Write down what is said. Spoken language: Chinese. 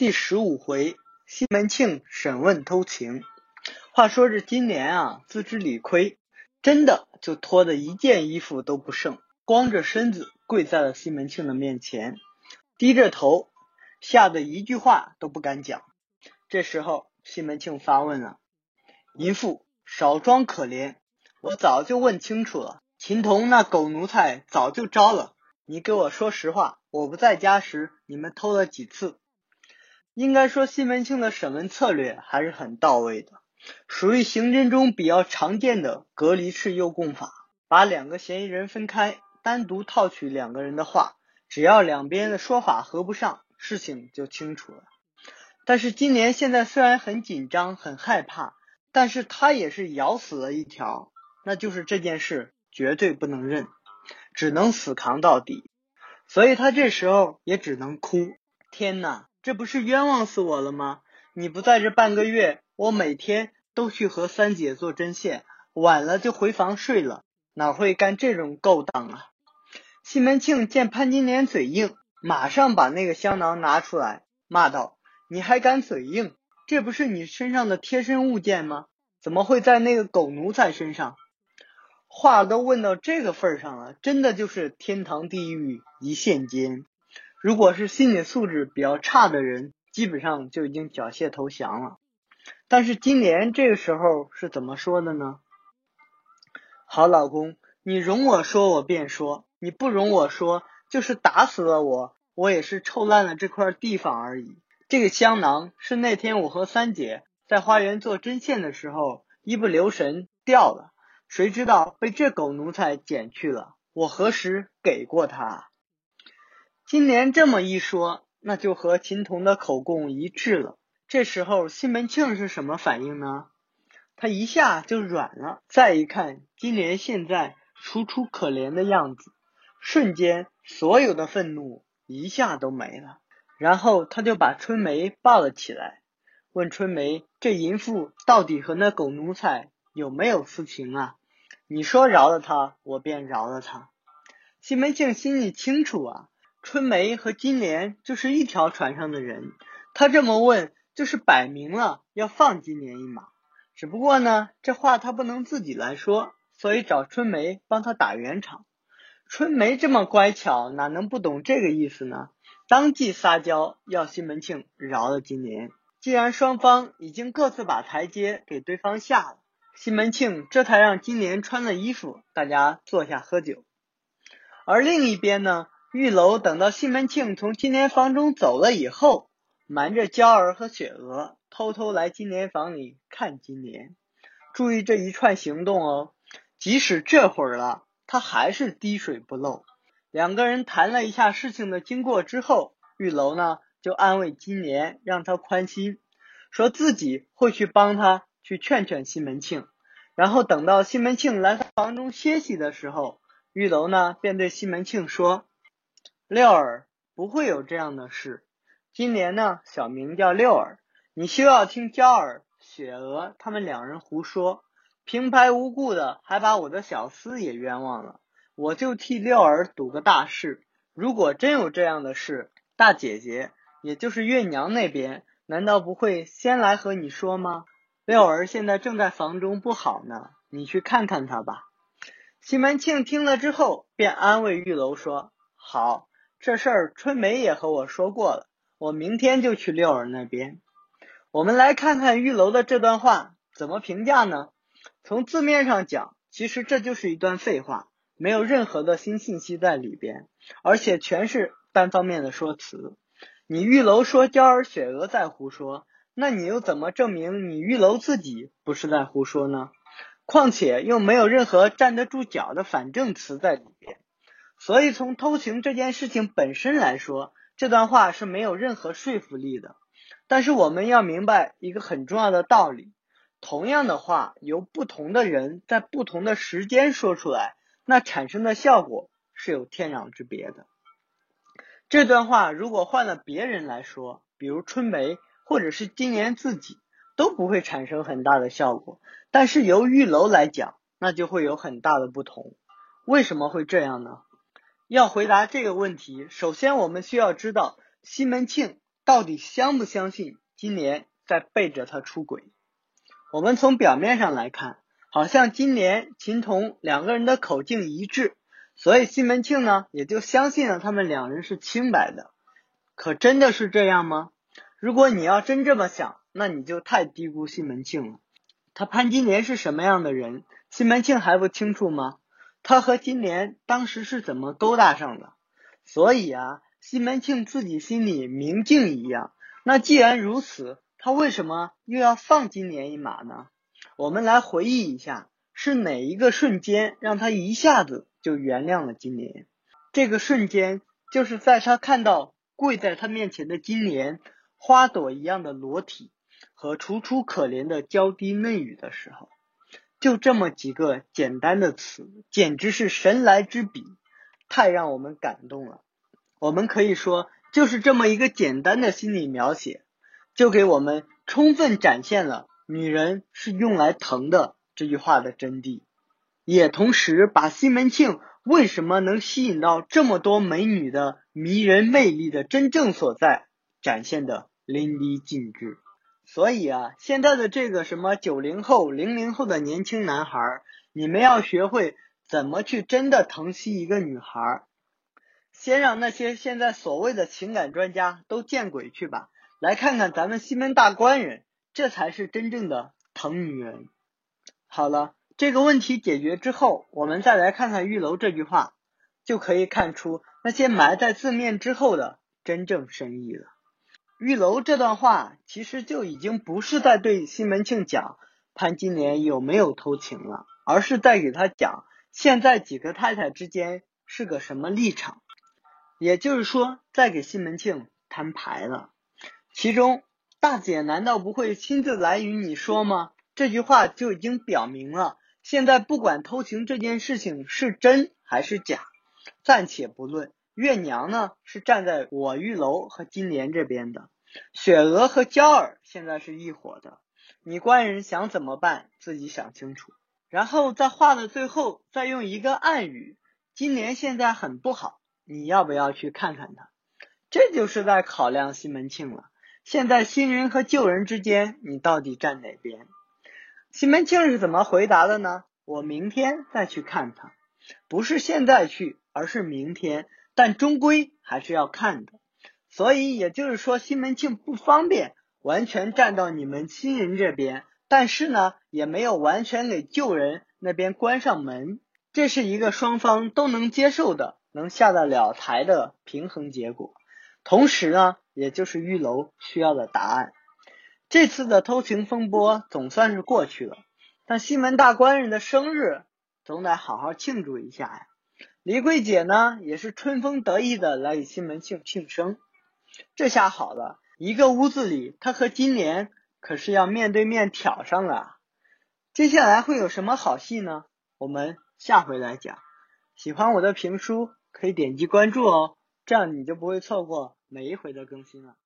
第十五回，西门庆审问偷情。话说这金莲啊，自知理亏，真的就脱的一件衣服都不剩，光着身子跪在了西门庆的面前，低着头，吓得一句话都不敢讲。这时候，西门庆发问了：“淫妇，少装可怜，我早就问清楚了，秦童那狗奴才早就招了。你给我说实话，我不在家时，你们偷了几次？”应该说，西门庆的审问策略还是很到位的，属于刑侦中比较常见的隔离式诱供法，把两个嫌疑人分开，单独套取两个人的话，只要两边的说法合不上，事情就清楚了。但是今年现在虽然很紧张、很害怕，但是他也是咬死了一条，那就是这件事绝对不能认，只能死扛到底，所以他这时候也只能哭。天呐！这不是冤枉死我了吗？你不在这半个月，我每天都去和三姐做针线，晚了就回房睡了，哪会干这种勾当啊？西门庆见潘金莲嘴硬，马上把那个香囊拿出来，骂道：“你还敢嘴硬？这不是你身上的贴身物件吗？怎么会在那个狗奴才身上？”话都问到这个份上了，真的就是天堂地狱一线间。如果是心理素质比较差的人，基本上就已经缴械投降了。但是金莲这个时候是怎么说的呢？好老公，你容我说，我便说；你不容我说，就是打死了我，我也是臭烂了这块地方而已。这个香囊是那天我和三姐在花园做针线的时候，一不留神掉了，谁知道被这狗奴才捡去了。我何时给过他？金莲这么一说，那就和秦童的口供一致了。这时候西门庆是什么反应呢？他一下就软了。再一看金莲现在楚楚可怜的样子，瞬间所有的愤怒一下都没了。然后他就把春梅抱了起来，问春梅：“这淫妇到底和那狗奴才有没有私情啊？你说饶了他，我便饶了他。”西门庆心里清楚啊。春梅和金莲就是一条船上的人，他这么问就是摆明了要放金莲一马。只不过呢，这话他不能自己来说，所以找春梅帮他打圆场。春梅这么乖巧，哪能不懂这个意思呢？当即撒娇要西门庆饶了金莲。既然双方已经各自把台阶给对方下了，西门庆这才让金莲穿了衣服，大家坐下喝酒。而另一边呢？玉楼等到西门庆从金莲房中走了以后，瞒着娇儿和雪娥，偷偷来金莲房里看金莲。注意这一串行动哦，即使这会儿了，他还是滴水不漏。两个人谈了一下事情的经过之后，玉楼呢就安慰金莲，让他宽心，说自己会去帮他去劝劝西门庆。然后等到西门庆来房中歇息的时候，玉楼呢便对西门庆说。六儿不会有这样的事。今年呢，小名叫六儿，你休要听娇儿、雪娥他们两人胡说，平白无故的还把我的小厮也冤枉了。我就替六儿赌个大事，如果真有这样的事，大姐姐也就是月娘那边，难道不会先来和你说吗？六儿现在正在房中不好呢，你去看看他吧。西门庆听了之后，便安慰玉楼说：“好。”这事儿春梅也和我说过了，我明天就去六儿那边。我们来看看玉楼的这段话怎么评价呢？从字面上讲，其实这就是一段废话，没有任何的新信息在里边，而且全是单方面的说辞。你玉楼说娇儿雪娥在胡说，那你又怎么证明你玉楼自己不是在胡说呢？况且又没有任何站得住脚的反证词在里边。所以，从偷情这件事情本身来说，这段话是没有任何说服力的。但是，我们要明白一个很重要的道理：同样的话，由不同的人在不同的时间说出来，那产生的效果是有天壤之别的。这段话如果换了别人来说，比如春梅或者是金莲自己，都不会产生很大的效果。但是由玉楼来讲，那就会有很大的不同。为什么会这样呢？要回答这个问题，首先我们需要知道西门庆到底相不相信金莲在背着他出轨？我们从表面上来看，好像金莲秦童两个人的口径一致，所以西门庆呢也就相信了他们两人是清白的。可真的是这样吗？如果你要真这么想，那你就太低估西门庆了。他潘金莲是什么样的人，西门庆还不清楚吗？他和金莲当时是怎么勾搭上的？所以啊，西门庆自己心里明镜一样。那既然如此，他为什么又要放金莲一马呢？我们来回忆一下，是哪一个瞬间让他一下子就原谅了金莲？这个瞬间就是在他看到跪在他面前的金莲花朵一样的裸体和楚楚可怜的娇滴嫩语的时候。就这么几个简单的词，简直是神来之笔，太让我们感动了。我们可以说，就是这么一个简单的心理描写，就给我们充分展现了“女人是用来疼的”这句话的真谛，也同时把西门庆为什么能吸引到这么多美女的迷人魅力的真正所在展现的淋漓尽致。所以啊，现在的这个什么九零后、零零后的年轻男孩，你们要学会怎么去真的疼惜一个女孩。先让那些现在所谓的情感专家都见鬼去吧，来看看咱们西门大官人，这才是真正的疼女人。好了，这个问题解决之后，我们再来看看玉楼这句话，就可以看出那些埋在字面之后的真正深意了。玉楼这段话其实就已经不是在对西门庆讲潘金莲有没有偷情了，而是在给他讲现在几个太太之间是个什么立场，也就是说在给西门庆摊牌了。其中大姐难道不会亲自来与你说吗？这句话就已经表明了，现在不管偷情这件事情是真还是假，暂且不论。月娘呢是站在我玉楼和金莲这边的，雪娥和娇儿现在是一伙的。你官人想怎么办，自己想清楚。然后在话的最后再用一个暗语：金莲现在很不好，你要不要去看看她？这就是在考量西门庆了。现在新人和旧人之间，你到底站哪边？西门庆是怎么回答的呢？我明天再去看她，不是现在去，而是明天。但终归还是要看的，所以也就是说，西门庆不方便完全站到你们亲人这边，但是呢，也没有完全给旧人那边关上门，这是一个双方都能接受的、能下得了台的平衡结果。同时呢，也就是玉楼需要的答案。这次的偷情风波总算是过去了，但西门大官人的生日总得好好庆祝一下呀。李桂姐呢，也是春风得意的来给西门庆庆生，这下好了，一个屋子里，她和金莲可是要面对面挑上了。接下来会有什么好戏呢？我们下回来讲。喜欢我的评书，可以点击关注哦，这样你就不会错过每一回的更新了。